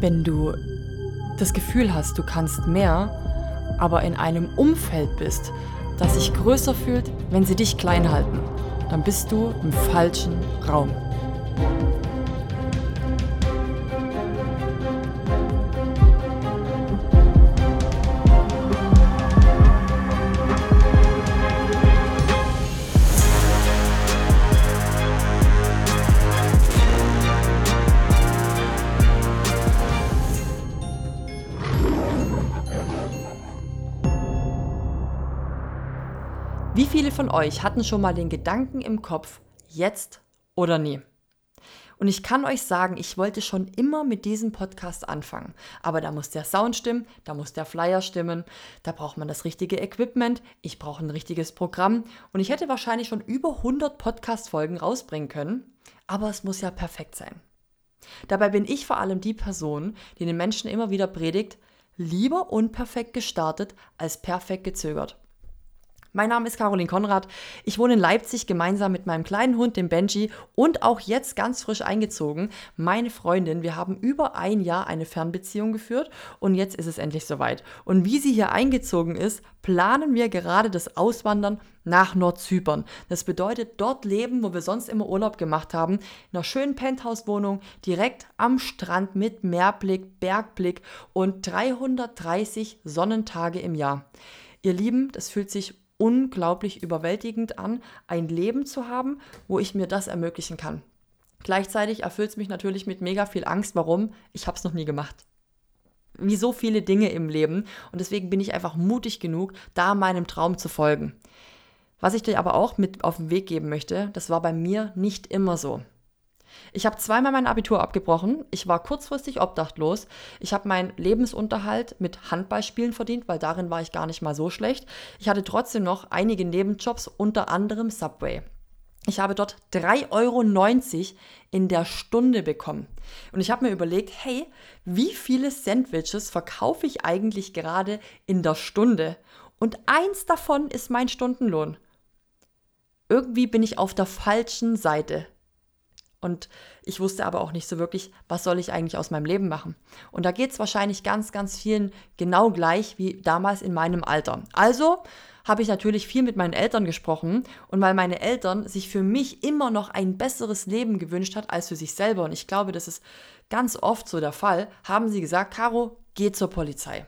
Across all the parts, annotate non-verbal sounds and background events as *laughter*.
Wenn du das Gefühl hast, du kannst mehr, aber in einem Umfeld bist, das sich größer fühlt, wenn sie dich klein halten, dann bist du im falschen Raum. Von euch hatten schon mal den Gedanken im Kopf, jetzt oder nie? Und ich kann euch sagen, ich wollte schon immer mit diesem Podcast anfangen. Aber da muss der Sound stimmen, da muss der Flyer stimmen, da braucht man das richtige Equipment, ich brauche ein richtiges Programm und ich hätte wahrscheinlich schon über 100 Podcast-Folgen rausbringen können. Aber es muss ja perfekt sein. Dabei bin ich vor allem die Person, die den Menschen immer wieder predigt, lieber unperfekt gestartet als perfekt gezögert. Mein Name ist Caroline Konrad. Ich wohne in Leipzig gemeinsam mit meinem kleinen Hund, dem Benji, und auch jetzt ganz frisch eingezogen, meine Freundin. Wir haben über ein Jahr eine Fernbeziehung geführt und jetzt ist es endlich soweit. Und wie sie hier eingezogen ist, planen wir gerade das Auswandern nach Nordzypern. Das bedeutet dort leben, wo wir sonst immer Urlaub gemacht haben, in einer schönen Penthouse-Wohnung direkt am Strand mit Meerblick, Bergblick und 330 Sonnentage im Jahr. Ihr Lieben, das fühlt sich unglaublich überwältigend an, ein Leben zu haben, wo ich mir das ermöglichen kann. Gleichzeitig erfüllt es mich natürlich mit mega viel Angst. Warum? Ich habe es noch nie gemacht. Wie so viele Dinge im Leben. Und deswegen bin ich einfach mutig genug, da meinem Traum zu folgen. Was ich dir aber auch mit auf den Weg geben möchte, das war bei mir nicht immer so. Ich habe zweimal mein Abitur abgebrochen. Ich war kurzfristig obdachlos. Ich habe meinen Lebensunterhalt mit Handballspielen verdient, weil darin war ich gar nicht mal so schlecht. Ich hatte trotzdem noch einige Nebenjobs, unter anderem Subway. Ich habe dort 3,90 Euro in der Stunde bekommen. Und ich habe mir überlegt, hey, wie viele Sandwiches verkaufe ich eigentlich gerade in der Stunde? Und eins davon ist mein Stundenlohn. Irgendwie bin ich auf der falschen Seite. Und ich wusste aber auch nicht so wirklich, was soll ich eigentlich aus meinem Leben machen. Und da geht es wahrscheinlich ganz, ganz vielen genau gleich wie damals in meinem Alter. Also habe ich natürlich viel mit meinen Eltern gesprochen und weil meine Eltern sich für mich immer noch ein besseres Leben gewünscht hat als für sich selber und ich glaube, das ist ganz oft so der Fall, haben sie gesagt, Caro, geh zur Polizei.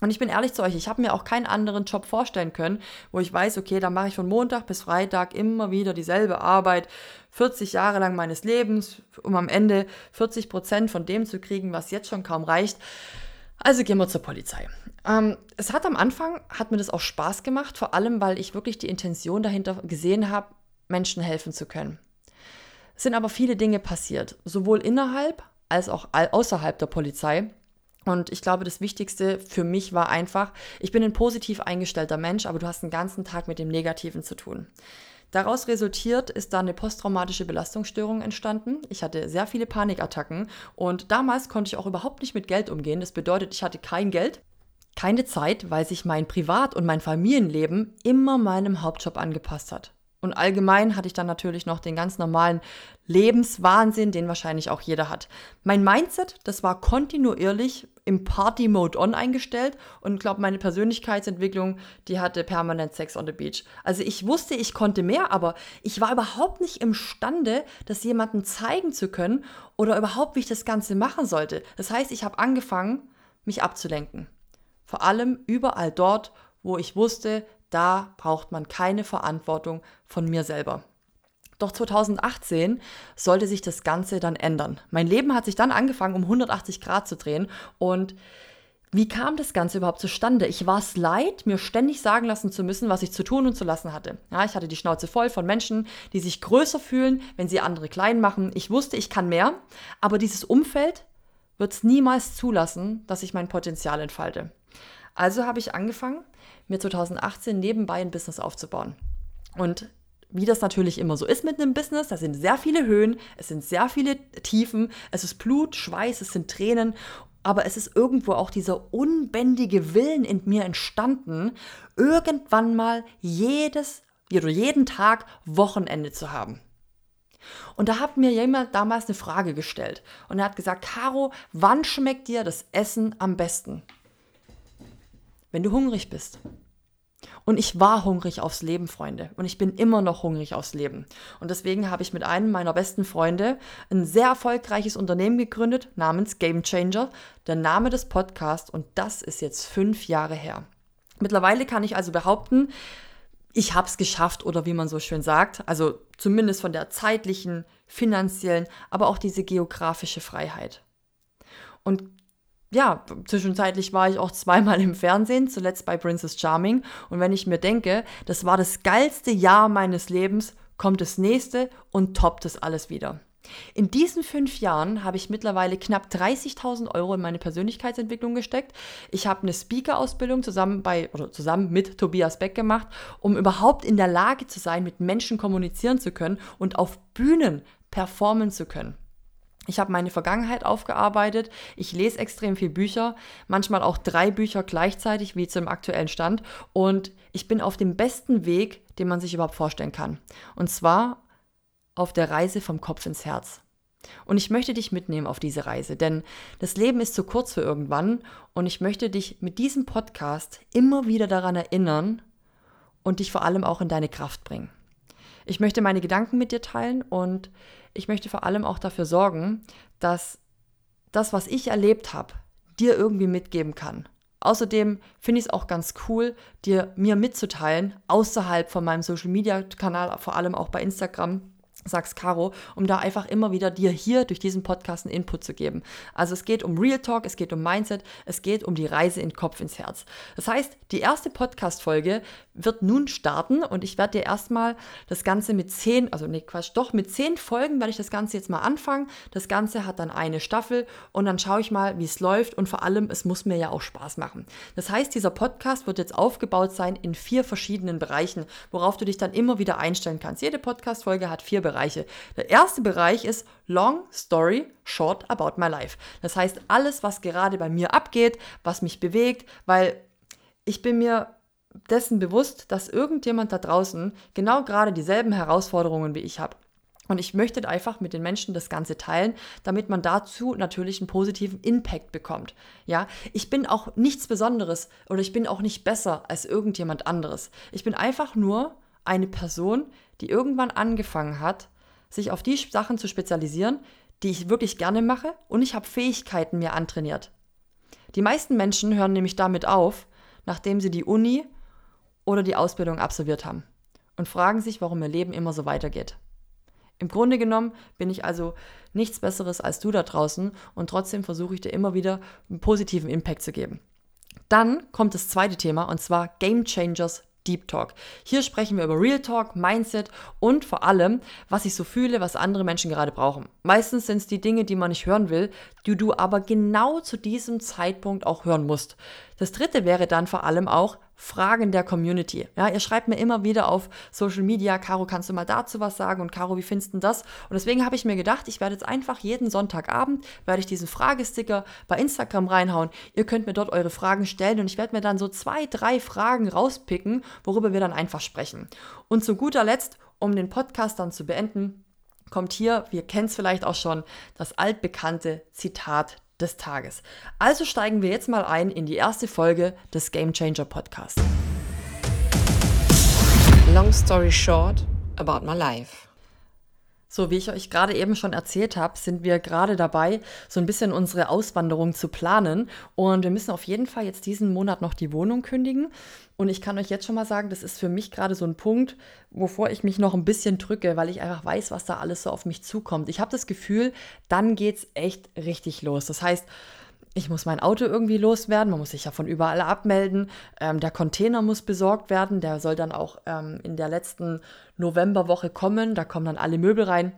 Und ich bin ehrlich zu euch, ich habe mir auch keinen anderen Job vorstellen können, wo ich weiß, okay, da mache ich von Montag bis Freitag immer wieder dieselbe Arbeit, 40 Jahre lang meines Lebens, um am Ende 40 Prozent von dem zu kriegen, was jetzt schon kaum reicht. Also gehen wir zur Polizei. Ähm, es hat am Anfang, hat mir das auch Spaß gemacht, vor allem, weil ich wirklich die Intention dahinter gesehen habe, Menschen helfen zu können. Es sind aber viele Dinge passiert, sowohl innerhalb als auch außerhalb der Polizei, und ich glaube, das Wichtigste für mich war einfach, ich bin ein positiv eingestellter Mensch, aber du hast den ganzen Tag mit dem Negativen zu tun. Daraus resultiert ist dann eine posttraumatische Belastungsstörung entstanden. Ich hatte sehr viele Panikattacken und damals konnte ich auch überhaupt nicht mit Geld umgehen. Das bedeutet, ich hatte kein Geld, keine Zeit, weil sich mein Privat- und mein Familienleben immer meinem Hauptjob angepasst hat. Und allgemein hatte ich dann natürlich noch den ganz normalen Lebenswahnsinn, den wahrscheinlich auch jeder hat. Mein Mindset, das war kontinuierlich im Party-Mode on eingestellt und glaube, meine Persönlichkeitsentwicklung, die hatte permanent Sex on the Beach. Also ich wusste, ich konnte mehr, aber ich war überhaupt nicht imstande, das jemandem zeigen zu können oder überhaupt, wie ich das Ganze machen sollte. Das heißt, ich habe angefangen, mich abzulenken. Vor allem überall dort, wo ich wusste, da braucht man keine Verantwortung von mir selber. Doch 2018 sollte sich das Ganze dann ändern. Mein Leben hat sich dann angefangen, um 180 Grad zu drehen. Und wie kam das Ganze überhaupt zustande? Ich war es leid, mir ständig sagen lassen zu müssen, was ich zu tun und zu lassen hatte. Ja, ich hatte die Schnauze voll von Menschen, die sich größer fühlen, wenn sie andere klein machen. Ich wusste, ich kann mehr, aber dieses Umfeld wird es niemals zulassen, dass ich mein Potenzial entfalte. Also habe ich angefangen, mir 2018 nebenbei ein Business aufzubauen. Und wie das natürlich immer so ist mit einem Business, da sind sehr viele Höhen, es sind sehr viele Tiefen, es ist Blut, Schweiß, es sind Tränen, aber es ist irgendwo auch dieser unbändige Willen in mir entstanden, irgendwann mal jedes oder jeden Tag Wochenende zu haben. Und da hat mir jemand damals eine Frage gestellt. Und er hat gesagt, Caro, wann schmeckt dir das Essen am besten? Wenn du hungrig bist. Und ich war hungrig aufs Leben, Freunde. Und ich bin immer noch hungrig aufs Leben. Und deswegen habe ich mit einem meiner besten Freunde ein sehr erfolgreiches Unternehmen gegründet namens Game Changer. Der Name des Podcasts. Und das ist jetzt fünf Jahre her. Mittlerweile kann ich also behaupten, ich habe es geschafft oder wie man so schön sagt, also zumindest von der zeitlichen, finanziellen, aber auch diese geografische Freiheit. Und ja, zwischenzeitlich war ich auch zweimal im Fernsehen, zuletzt bei Princess Charming. Und wenn ich mir denke, das war das geilste Jahr meines Lebens, kommt das nächste und toppt es alles wieder. In diesen fünf Jahren habe ich mittlerweile knapp 30.000 Euro in meine Persönlichkeitsentwicklung gesteckt. Ich habe eine Speaker-Ausbildung zusammen zusammen mit Tobias Beck gemacht, um überhaupt in der Lage zu sein, mit Menschen kommunizieren zu können und auf Bühnen performen zu können. Ich habe meine Vergangenheit aufgearbeitet. Ich lese extrem viel Bücher, manchmal auch drei Bücher gleichzeitig, wie zum aktuellen Stand. Und ich bin auf dem besten Weg, den man sich überhaupt vorstellen kann. Und zwar auf der Reise vom Kopf ins Herz. Und ich möchte dich mitnehmen auf diese Reise, denn das Leben ist zu kurz für irgendwann und ich möchte dich mit diesem Podcast immer wieder daran erinnern und dich vor allem auch in deine Kraft bringen. Ich möchte meine Gedanken mit dir teilen und ich möchte vor allem auch dafür sorgen, dass das, was ich erlebt habe, dir irgendwie mitgeben kann. Außerdem finde ich es auch ganz cool, dir mir mitzuteilen, außerhalb von meinem Social Media Kanal, vor allem auch bei Instagram, sagst Caro, um da einfach immer wieder dir hier durch diesen Podcast einen Input zu geben. Also es geht um Real Talk, es geht um Mindset, es geht um die Reise in Kopf ins Herz. Das heißt, die erste Podcast-Folge wird nun starten und ich werde dir erstmal das Ganze mit zehn, also nee, Quatsch, doch mit zehn Folgen werde ich das Ganze jetzt mal anfangen. Das Ganze hat dann eine Staffel und dann schaue ich mal, wie es läuft und vor allem, es muss mir ja auch Spaß machen. Das heißt, dieser Podcast wird jetzt aufgebaut sein in vier verschiedenen Bereichen, worauf du dich dann immer wieder einstellen kannst. Jede Podcast-Folge hat vier Bereiche. Bereiche. Der erste Bereich ist Long Story Short About My Life. Das heißt, alles, was gerade bei mir abgeht, was mich bewegt, weil ich bin mir dessen bewusst, dass irgendjemand da draußen genau gerade dieselben Herausforderungen wie ich habe. Und ich möchte einfach mit den Menschen das Ganze teilen, damit man dazu natürlich einen positiven Impact bekommt. Ja, ich bin auch nichts Besonderes oder ich bin auch nicht besser als irgendjemand anderes. Ich bin einfach nur eine Person, die irgendwann angefangen hat, sich auf die Sachen zu spezialisieren, die ich wirklich gerne mache und ich habe Fähigkeiten mir antrainiert. Die meisten Menschen hören nämlich damit auf, nachdem sie die Uni oder die Ausbildung absolviert haben und fragen sich, warum ihr Leben immer so weitergeht. Im Grunde genommen bin ich also nichts Besseres als du da draußen und trotzdem versuche ich dir immer wieder einen positiven Impact zu geben. Dann kommt das zweite Thema und zwar Game Changers Deep Talk. Hier sprechen wir über Real Talk, Mindset und vor allem, was ich so fühle, was andere Menschen gerade brauchen. Meistens sind es die Dinge, die man nicht hören will, die du aber genau zu diesem Zeitpunkt auch hören musst. Das dritte wäre dann vor allem auch Fragen der Community. Ja, ihr schreibt mir immer wieder auf Social Media, Caro, kannst du mal dazu was sagen? Und Caro, wie findest du das? Und deswegen habe ich mir gedacht, ich werde jetzt einfach jeden Sonntagabend, werde ich diesen Fragesticker bei Instagram reinhauen. Ihr könnt mir dort eure Fragen stellen und ich werde mir dann so zwei, drei Fragen rauspicken, worüber wir dann einfach sprechen. Und zu guter Letzt, um den Podcast dann zu beenden, kommt hier, wir kennen es vielleicht auch schon, das altbekannte Zitat des Tages. Also steigen wir jetzt mal ein in die erste Folge des Game Changer Podcasts. Long story short about my life. So, wie ich euch gerade eben schon erzählt habe, sind wir gerade dabei, so ein bisschen unsere Auswanderung zu planen. Und wir müssen auf jeden Fall jetzt diesen Monat noch die Wohnung kündigen. Und ich kann euch jetzt schon mal sagen, das ist für mich gerade so ein Punkt, wovor ich mich noch ein bisschen drücke, weil ich einfach weiß, was da alles so auf mich zukommt. Ich habe das Gefühl, dann geht es echt richtig los. Das heißt, ich muss mein Auto irgendwie loswerden, man muss sich ja von überall abmelden. Ähm, der Container muss besorgt werden, der soll dann auch ähm, in der letzten Novemberwoche kommen. Da kommen dann alle Möbel rein,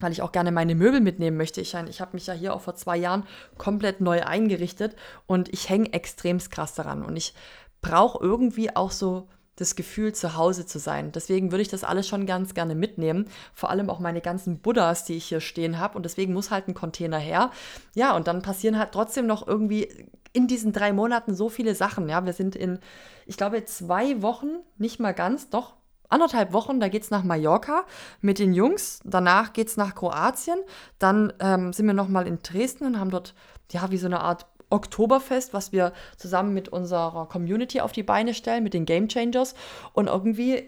weil ich auch gerne meine Möbel mitnehmen möchte. Ich, ich habe mich ja hier auch vor zwei Jahren komplett neu eingerichtet und ich hänge extremst krass daran. Und ich brauche irgendwie auch so das Gefühl, zu Hause zu sein. Deswegen würde ich das alles schon ganz gerne mitnehmen. Vor allem auch meine ganzen Buddhas, die ich hier stehen habe. Und deswegen muss halt ein Container her. Ja, und dann passieren halt trotzdem noch irgendwie in diesen drei Monaten so viele Sachen. Ja, wir sind in, ich glaube, zwei Wochen, nicht mal ganz, doch anderthalb Wochen, da geht es nach Mallorca mit den Jungs. Danach geht es nach Kroatien. Dann ähm, sind wir nochmal in Dresden und haben dort, ja, wie so eine Art Oktoberfest, was wir zusammen mit unserer Community auf die Beine stellen, mit den Game Changers. Und irgendwie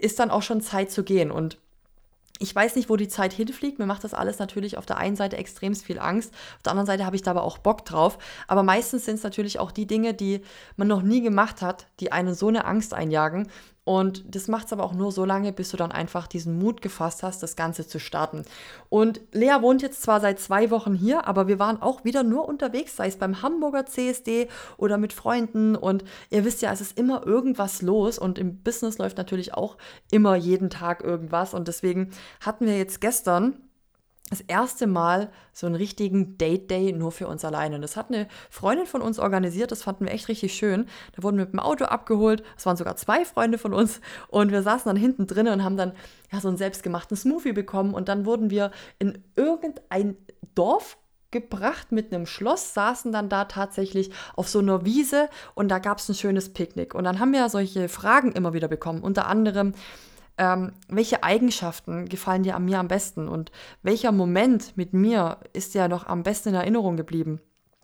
ist dann auch schon Zeit zu gehen. Und ich weiß nicht, wo die Zeit hinfliegt. Mir macht das alles natürlich auf der einen Seite extrem viel Angst. Auf der anderen Seite habe ich da aber auch Bock drauf. Aber meistens sind es natürlich auch die Dinge, die man noch nie gemacht hat, die einen so eine Angst einjagen. Und das macht es aber auch nur so lange, bis du dann einfach diesen Mut gefasst hast, das Ganze zu starten. Und Lea wohnt jetzt zwar seit zwei Wochen hier, aber wir waren auch wieder nur unterwegs, sei es beim Hamburger CSD oder mit Freunden. Und ihr wisst ja, es ist immer irgendwas los und im Business läuft natürlich auch immer jeden Tag irgendwas. Und deswegen hatten wir jetzt gestern das erste Mal so einen richtigen Date Day nur für uns alleine. Und das hat eine Freundin von uns organisiert, das fanden wir echt richtig schön. Da wurden wir mit dem Auto abgeholt, es waren sogar zwei Freunde von uns und wir saßen dann hinten drin und haben dann ja so einen selbstgemachten Smoothie bekommen und dann wurden wir in irgendein Dorf gebracht mit einem Schloss, saßen dann da tatsächlich auf so einer Wiese und da gab es ein schönes Picknick. Und dann haben wir solche Fragen immer wieder bekommen, unter anderem, ähm, welche Eigenschaften gefallen dir an mir am besten und welcher Moment mit mir ist dir noch am besten in Erinnerung geblieben?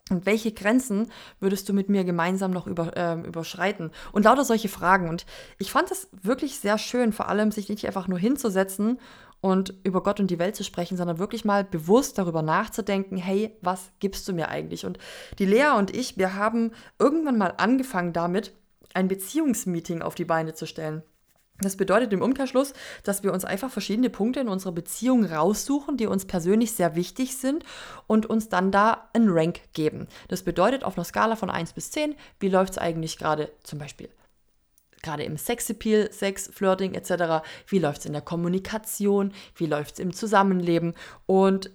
Und welche Grenzen würdest du mit mir gemeinsam noch über, äh, überschreiten? Und lauter solche Fragen. Und ich fand es wirklich sehr schön, vor allem sich nicht einfach nur hinzusetzen und über Gott und die Welt zu sprechen, sondern wirklich mal bewusst darüber nachzudenken, hey, was gibst du mir eigentlich? Und die Lea und ich, wir haben irgendwann mal angefangen damit, ein Beziehungsmeeting auf die Beine zu stellen. Das bedeutet im Umkehrschluss, dass wir uns einfach verschiedene Punkte in unserer Beziehung raussuchen, die uns persönlich sehr wichtig sind und uns dann da einen Rank geben. Das bedeutet auf einer Skala von 1 bis 10, wie läuft es eigentlich gerade zum Beispiel gerade im Sexappeal, Sex, Flirting etc., wie läuft es in der Kommunikation, wie läuft es im Zusammenleben und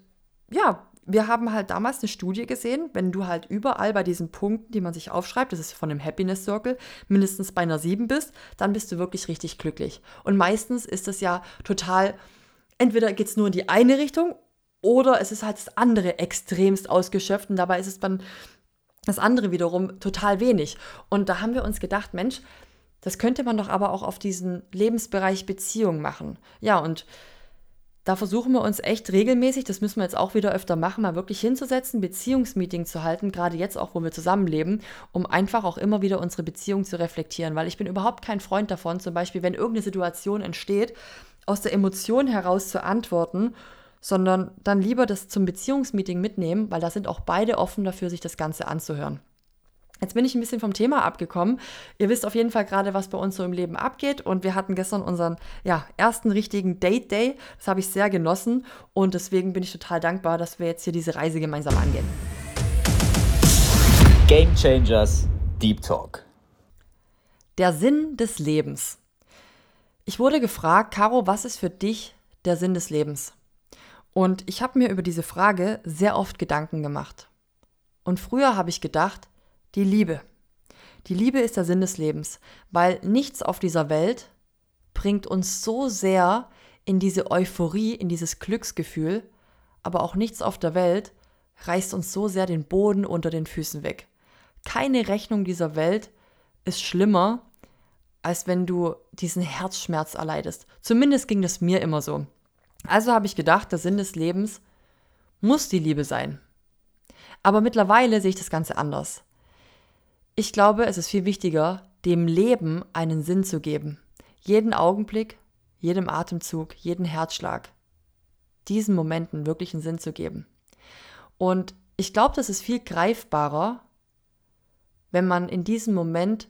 ja, wir haben halt damals eine Studie gesehen, wenn du halt überall bei diesen Punkten, die man sich aufschreibt, das ist von dem Happiness Circle, mindestens bei einer 7 bist, dann bist du wirklich richtig glücklich. Und meistens ist es ja total, entweder geht es nur in die eine Richtung oder es ist halt das andere extremst ausgeschöpft und dabei ist es dann das andere wiederum total wenig. Und da haben wir uns gedacht, Mensch, das könnte man doch aber auch auf diesen Lebensbereich Beziehung machen. Ja, und da versuchen wir uns echt regelmäßig, das müssen wir jetzt auch wieder öfter machen, mal wirklich hinzusetzen, Beziehungsmeeting zu halten, gerade jetzt auch, wo wir zusammenleben, um einfach auch immer wieder unsere Beziehung zu reflektieren, weil ich bin überhaupt kein Freund davon, zum Beispiel, wenn irgendeine Situation entsteht, aus der Emotion heraus zu antworten, sondern dann lieber das zum Beziehungsmeeting mitnehmen, weil da sind auch beide offen dafür, sich das Ganze anzuhören. Jetzt bin ich ein bisschen vom Thema abgekommen. Ihr wisst auf jeden Fall gerade, was bei uns so im Leben abgeht. Und wir hatten gestern unseren ja, ersten richtigen Date Day. Das habe ich sehr genossen. Und deswegen bin ich total dankbar, dass wir jetzt hier diese Reise gemeinsam angehen. Game Changers Deep Talk. Der Sinn des Lebens. Ich wurde gefragt, Caro, was ist für dich der Sinn des Lebens? Und ich habe mir über diese Frage sehr oft Gedanken gemacht. Und früher habe ich gedacht, die Liebe. Die Liebe ist der Sinn des Lebens, weil nichts auf dieser Welt bringt uns so sehr in diese Euphorie, in dieses Glücksgefühl, aber auch nichts auf der Welt reißt uns so sehr den Boden unter den Füßen weg. Keine Rechnung dieser Welt ist schlimmer, als wenn du diesen Herzschmerz erleidest. Zumindest ging das mir immer so. Also habe ich gedacht, der Sinn des Lebens muss die Liebe sein. Aber mittlerweile sehe ich das Ganze anders. Ich glaube, es ist viel wichtiger, dem Leben einen Sinn zu geben. Jeden Augenblick, jedem Atemzug, jeden Herzschlag. Diesen Momenten wirklich einen Sinn zu geben. Und ich glaube, das ist viel greifbarer, wenn man in diesem Moment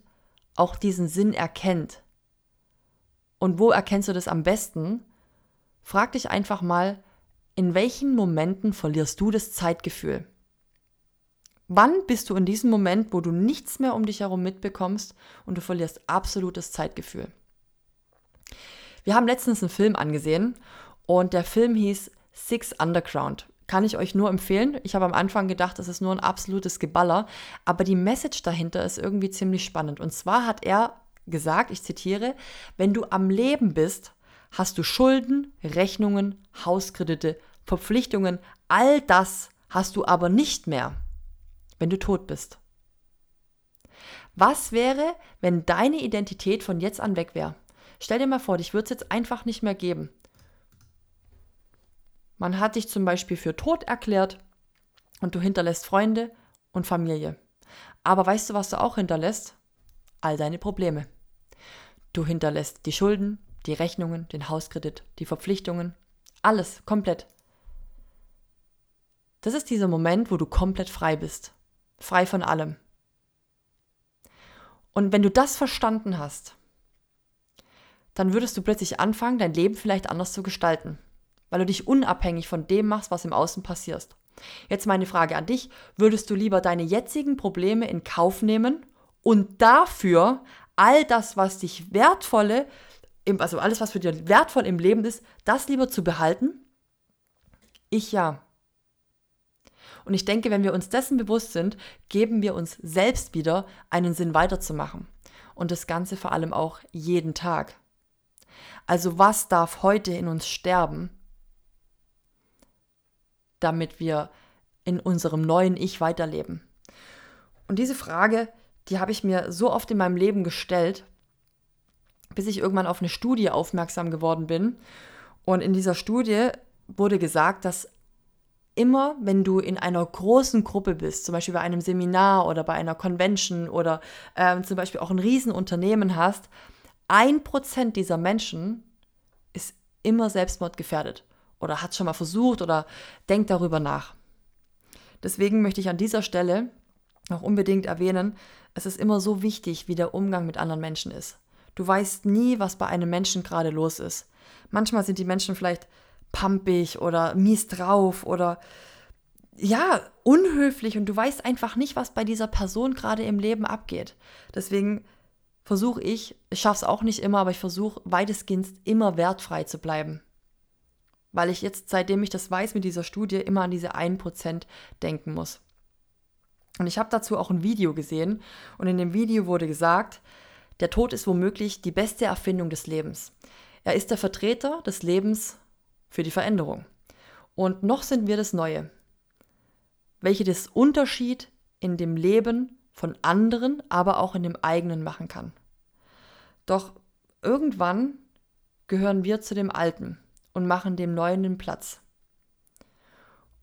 auch diesen Sinn erkennt. Und wo erkennst du das am besten? Frag dich einfach mal, in welchen Momenten verlierst du das Zeitgefühl? Wann bist du in diesem Moment, wo du nichts mehr um dich herum mitbekommst und du verlierst absolutes Zeitgefühl? Wir haben letztens einen Film angesehen und der Film hieß Six Underground. Kann ich euch nur empfehlen. Ich habe am Anfang gedacht, das ist nur ein absolutes Geballer, aber die Message dahinter ist irgendwie ziemlich spannend. Und zwar hat er gesagt, ich zitiere, wenn du am Leben bist, hast du Schulden, Rechnungen, Hauskredite, Verpflichtungen, all das hast du aber nicht mehr wenn du tot bist? Was wäre, wenn deine Identität von jetzt an weg wäre? Stell dir mal vor, dich würde es jetzt einfach nicht mehr geben. Man hat dich zum Beispiel für tot erklärt und du hinterlässt Freunde und Familie. Aber weißt du, was du auch hinterlässt? All deine Probleme. Du hinterlässt die Schulden, die Rechnungen, den Hauskredit, die Verpflichtungen, alles komplett. Das ist dieser Moment, wo du komplett frei bist. Frei von allem. Und wenn du das verstanden hast, dann würdest du plötzlich anfangen, dein Leben vielleicht anders zu gestalten, weil du dich unabhängig von dem machst, was im Außen passiert. Jetzt meine Frage an dich, würdest du lieber deine jetzigen Probleme in Kauf nehmen und dafür all das, was dich wertvolle, also alles, was für dich wertvoll im Leben ist, das lieber zu behalten? Ich ja. Und ich denke, wenn wir uns dessen bewusst sind, geben wir uns selbst wieder einen Sinn weiterzumachen. Und das Ganze vor allem auch jeden Tag. Also was darf heute in uns sterben, damit wir in unserem neuen Ich weiterleben? Und diese Frage, die habe ich mir so oft in meinem Leben gestellt, bis ich irgendwann auf eine Studie aufmerksam geworden bin. Und in dieser Studie wurde gesagt, dass immer, wenn du in einer großen Gruppe bist, zum Beispiel bei einem Seminar oder bei einer Convention oder äh, zum Beispiel auch ein Riesenunternehmen hast, ein Prozent dieser Menschen ist immer selbstmordgefährdet oder hat schon mal versucht oder denkt darüber nach. Deswegen möchte ich an dieser Stelle auch unbedingt erwähnen, es ist immer so wichtig, wie der Umgang mit anderen Menschen ist. Du weißt nie, was bei einem Menschen gerade los ist. Manchmal sind die Menschen vielleicht pampig oder mies drauf oder ja, unhöflich und du weißt einfach nicht, was bei dieser Person gerade im Leben abgeht. Deswegen versuche ich, ich schaffe es auch nicht immer, aber ich versuche weitestgehend immer wertfrei zu bleiben. Weil ich jetzt, seitdem ich das weiß mit dieser Studie, immer an diese 1% denken muss. Und ich habe dazu auch ein Video gesehen und in dem Video wurde gesagt, der Tod ist womöglich die beste Erfindung des Lebens. Er ist der Vertreter des Lebens für die Veränderung. Und noch sind wir das Neue, welche das Unterschied in dem Leben von anderen, aber auch in dem eigenen machen kann. Doch irgendwann gehören wir zu dem Alten und machen dem Neuen den Platz.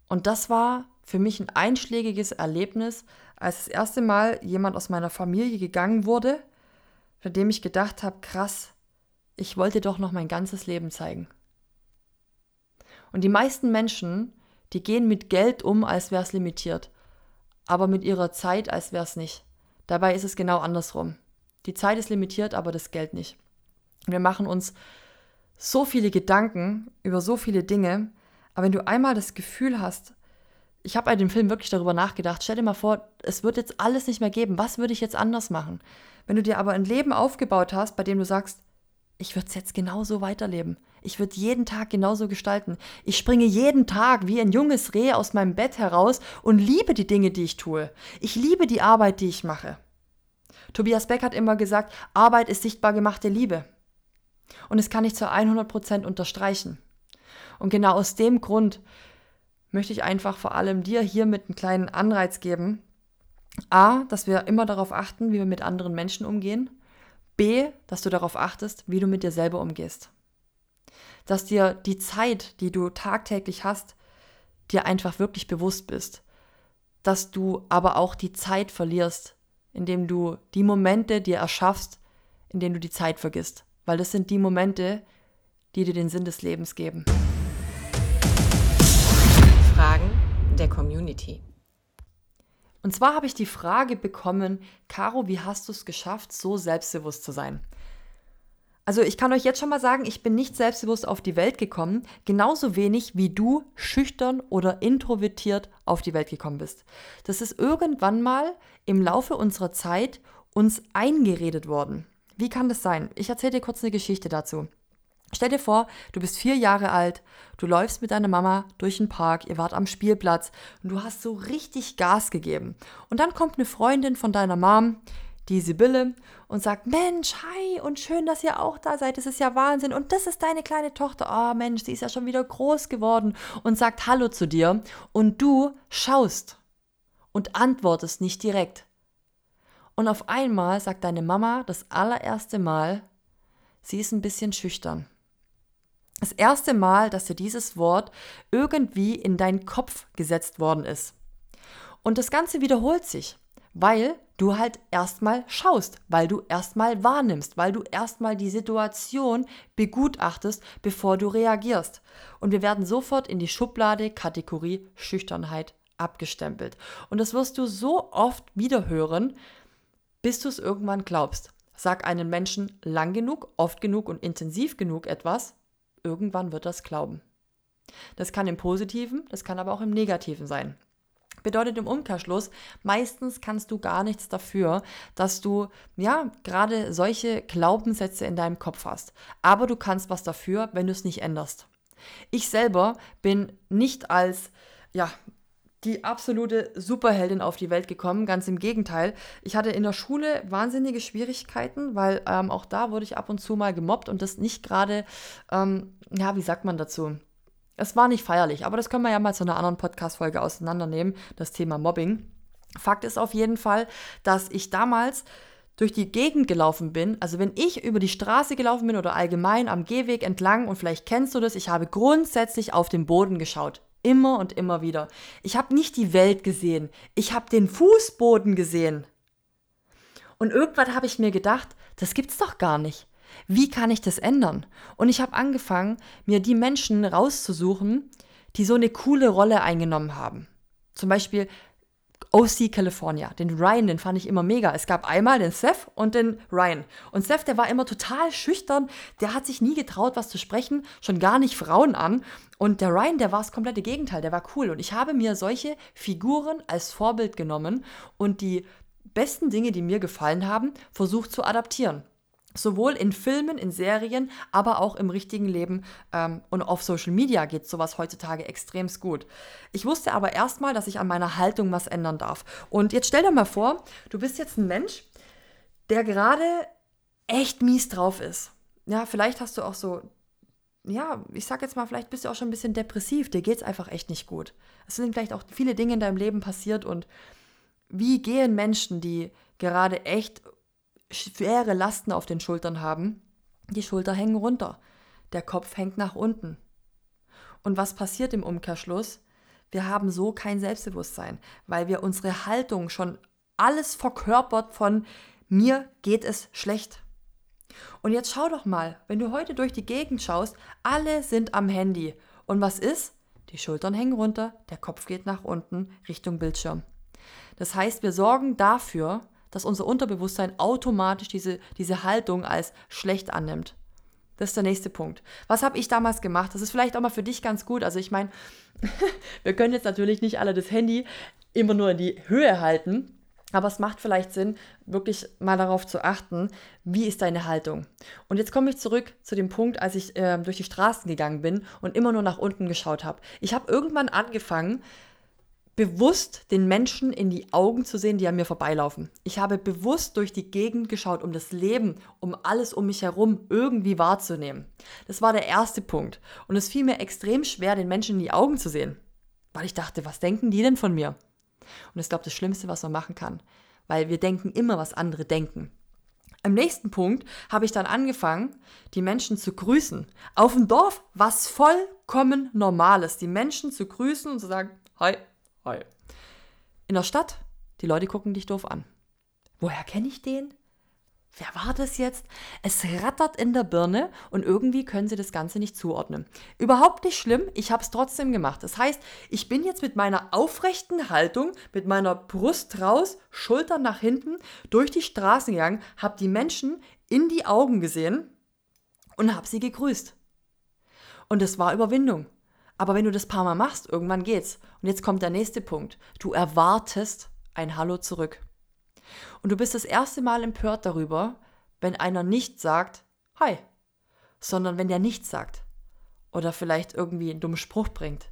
Und das war für mich ein einschlägiges Erlebnis, als das erste Mal jemand aus meiner Familie gegangen wurde, bei dem ich gedacht habe, krass, ich wollte doch noch mein ganzes Leben zeigen. Und die meisten Menschen, die gehen mit Geld um, als wäre es limitiert, aber mit ihrer Zeit, als wäre es nicht. Dabei ist es genau andersrum. Die Zeit ist limitiert, aber das Geld nicht. wir machen uns so viele Gedanken über so viele Dinge, aber wenn du einmal das Gefühl hast, ich habe bei dem Film wirklich darüber nachgedacht, stell dir mal vor, es wird jetzt alles nicht mehr geben, was würde ich jetzt anders machen? Wenn du dir aber ein Leben aufgebaut hast, bei dem du sagst, ich würde es jetzt genauso weiterleben. Ich würde jeden Tag genauso gestalten. Ich springe jeden Tag wie ein junges Reh aus meinem Bett heraus und liebe die Dinge, die ich tue. Ich liebe die Arbeit, die ich mache. Tobias Beck hat immer gesagt, Arbeit ist sichtbar gemachte Liebe. Und das kann ich zu 100% unterstreichen. Und genau aus dem Grund möchte ich einfach vor allem dir hier mit einem kleinen Anreiz geben. A, dass wir immer darauf achten, wie wir mit anderen Menschen umgehen. B, dass du darauf achtest, wie du mit dir selber umgehst. Dass dir die Zeit, die du tagtäglich hast, dir einfach wirklich bewusst bist. Dass du aber auch die Zeit verlierst, indem du die Momente dir erschaffst, in denen du die Zeit vergisst. Weil das sind die Momente, die dir den Sinn des Lebens geben. Fragen der Community. Und zwar habe ich die Frage bekommen, Caro, wie hast du es geschafft, so selbstbewusst zu sein? Also ich kann euch jetzt schon mal sagen, ich bin nicht selbstbewusst auf die Welt gekommen, genauso wenig wie du schüchtern oder introvertiert auf die Welt gekommen bist. Das ist irgendwann mal im Laufe unserer Zeit uns eingeredet worden. Wie kann das sein? Ich erzähle dir kurz eine Geschichte dazu. Stell dir vor, du bist vier Jahre alt, du läufst mit deiner Mama durch den Park, ihr wart am Spielplatz und du hast so richtig Gas gegeben. Und dann kommt eine Freundin von deiner Mom, die Sibylle, und sagt, Mensch, hi und schön, dass ihr auch da seid, das ist ja Wahnsinn. Und das ist deine kleine Tochter, oh Mensch, sie ist ja schon wieder groß geworden und sagt Hallo zu dir. Und du schaust und antwortest nicht direkt. Und auf einmal sagt deine Mama das allererste Mal, sie ist ein bisschen schüchtern. Das erste Mal, dass dir dieses Wort irgendwie in deinen Kopf gesetzt worden ist. Und das Ganze wiederholt sich, weil du halt erstmal schaust, weil du erstmal wahrnimmst, weil du erstmal die Situation begutachtest, bevor du reagierst. Und wir werden sofort in die Schublade Kategorie Schüchternheit abgestempelt. Und das wirst du so oft wiederhören, bis du es irgendwann glaubst. Sag einen Menschen lang genug, oft genug und intensiv genug etwas, irgendwann wird das glauben. Das kann im Positiven, das kann aber auch im Negativen sein. Bedeutet im Umkehrschluss, meistens kannst du gar nichts dafür, dass du ja gerade solche Glaubenssätze in deinem Kopf hast. Aber du kannst was dafür, wenn du es nicht änderst. Ich selber bin nicht als ja, die absolute Superheldin auf die Welt gekommen. Ganz im Gegenteil. Ich hatte in der Schule wahnsinnige Schwierigkeiten, weil ähm, auch da wurde ich ab und zu mal gemobbt und das nicht gerade, ähm, ja, wie sagt man dazu? Es war nicht feierlich, aber das können wir ja mal zu einer anderen Podcast-Folge auseinandernehmen, das Thema Mobbing. Fakt ist auf jeden Fall, dass ich damals durch die Gegend gelaufen bin, also wenn ich über die Straße gelaufen bin oder allgemein am Gehweg entlang und vielleicht kennst du das, ich habe grundsätzlich auf den Boden geschaut. Immer und immer wieder. Ich habe nicht die Welt gesehen, ich habe den Fußboden gesehen. Und irgendwann habe ich mir gedacht, das gibt's doch gar nicht. Wie kann ich das ändern? Und ich habe angefangen, mir die Menschen rauszusuchen, die so eine coole Rolle eingenommen haben. Zum Beispiel OC California. Den Ryan, den fand ich immer mega. Es gab einmal den Seth und den Ryan. Und Seth, der war immer total schüchtern. Der hat sich nie getraut, was zu sprechen, schon gar nicht Frauen an. Und der Ryan, der war das komplette Gegenteil. Der war cool. Und ich habe mir solche Figuren als Vorbild genommen und die besten Dinge, die mir gefallen haben, versucht zu adaptieren. Sowohl in Filmen, in Serien, aber auch im richtigen Leben ähm, und auf Social Media geht sowas heutzutage extrem gut. Ich wusste aber erstmal, dass ich an meiner Haltung was ändern darf. Und jetzt stell dir mal vor, du bist jetzt ein Mensch, der gerade echt mies drauf ist. Ja, vielleicht hast du auch so, ja, ich sag jetzt mal, vielleicht bist du auch schon ein bisschen depressiv, dir geht es einfach echt nicht gut. Es sind vielleicht auch viele Dinge in deinem Leben passiert und wie gehen Menschen, die gerade echt schwere Lasten auf den Schultern haben, die Schulter hängen runter, der Kopf hängt nach unten. Und was passiert im Umkehrschluss? Wir haben so kein Selbstbewusstsein, weil wir unsere Haltung schon alles verkörpert von mir geht es schlecht. Und jetzt schau doch mal, wenn du heute durch die Gegend schaust, alle sind am Handy. Und was ist? Die Schultern hängen runter, der Kopf geht nach unten Richtung Bildschirm. Das heißt, wir sorgen dafür, dass unser Unterbewusstsein automatisch diese, diese Haltung als schlecht annimmt. Das ist der nächste Punkt. Was habe ich damals gemacht? Das ist vielleicht auch mal für dich ganz gut. Also ich meine, *laughs* wir können jetzt natürlich nicht alle das Handy immer nur in die Höhe halten, aber es macht vielleicht Sinn, wirklich mal darauf zu achten, wie ist deine Haltung. Und jetzt komme ich zurück zu dem Punkt, als ich äh, durch die Straßen gegangen bin und immer nur nach unten geschaut habe. Ich habe irgendwann angefangen, bewusst den Menschen in die Augen zu sehen, die an mir vorbeilaufen. Ich habe bewusst durch die Gegend geschaut, um das Leben, um alles um mich herum irgendwie wahrzunehmen. Das war der erste Punkt. Und es fiel mir extrem schwer, den Menschen in die Augen zu sehen. Weil ich dachte, was denken die denn von mir? Und ist, glaube ich, das Schlimmste, was man machen kann. Weil wir denken immer, was andere denken. Im nächsten Punkt habe ich dann angefangen, die Menschen zu grüßen. Auf dem Dorf was vollkommen Normales, die Menschen zu grüßen und zu sagen, hi, Hi. In der Stadt, die Leute gucken dich doof an. Woher kenne ich den? Wer war das jetzt? Es rattert in der Birne und irgendwie können sie das Ganze nicht zuordnen. Überhaupt nicht schlimm, ich habe es trotzdem gemacht. Das heißt, ich bin jetzt mit meiner aufrechten Haltung, mit meiner Brust raus, Schultern nach hinten, durch die Straßen gegangen, habe die Menschen in die Augen gesehen und habe sie gegrüßt. Und es war Überwindung. Aber wenn du das paar Mal machst, irgendwann geht's. Und jetzt kommt der nächste Punkt. Du erwartest ein Hallo zurück. Und du bist das erste Mal empört darüber, wenn einer nicht sagt, hi, sondern wenn der nichts sagt. Oder vielleicht irgendwie einen dummen Spruch bringt.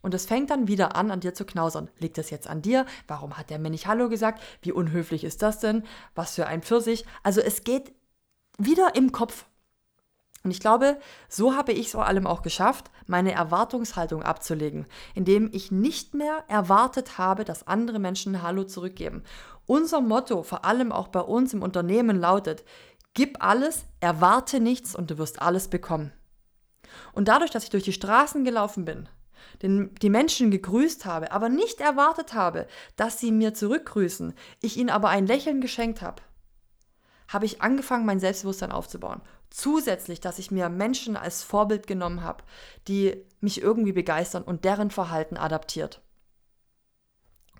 Und es fängt dann wieder an, an dir zu knausern. Liegt das jetzt an dir? Warum hat der mir nicht Hallo gesagt? Wie unhöflich ist das denn? Was für ein Pfirsich? Also es geht wieder im Kopf und ich glaube, so habe ich es vor allem auch geschafft, meine Erwartungshaltung abzulegen, indem ich nicht mehr erwartet habe, dass andere Menschen Hallo zurückgeben. Unser Motto, vor allem auch bei uns im Unternehmen, lautet, Gib alles, erwarte nichts und du wirst alles bekommen. Und dadurch, dass ich durch die Straßen gelaufen bin, den, die Menschen gegrüßt habe, aber nicht erwartet habe, dass sie mir zurückgrüßen, ich ihnen aber ein Lächeln geschenkt habe, habe ich angefangen, mein Selbstbewusstsein aufzubauen. Zusätzlich, dass ich mir Menschen als Vorbild genommen habe, die mich irgendwie begeistern und deren Verhalten adaptiert.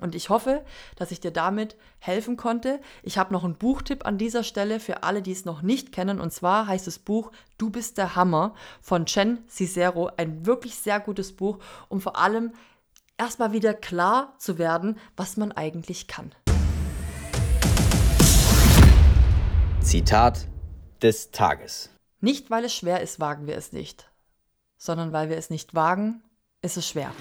Und ich hoffe, dass ich dir damit helfen konnte. Ich habe noch einen Buchtipp an dieser Stelle für alle, die es noch nicht kennen. Und zwar heißt das Buch Du bist der Hammer von Chen Cicero. Ein wirklich sehr gutes Buch, um vor allem erstmal wieder klar zu werden, was man eigentlich kann. Zitat des Tages. Nicht weil es schwer ist, wagen wir es nicht, sondern weil wir es nicht wagen, ist es schwer.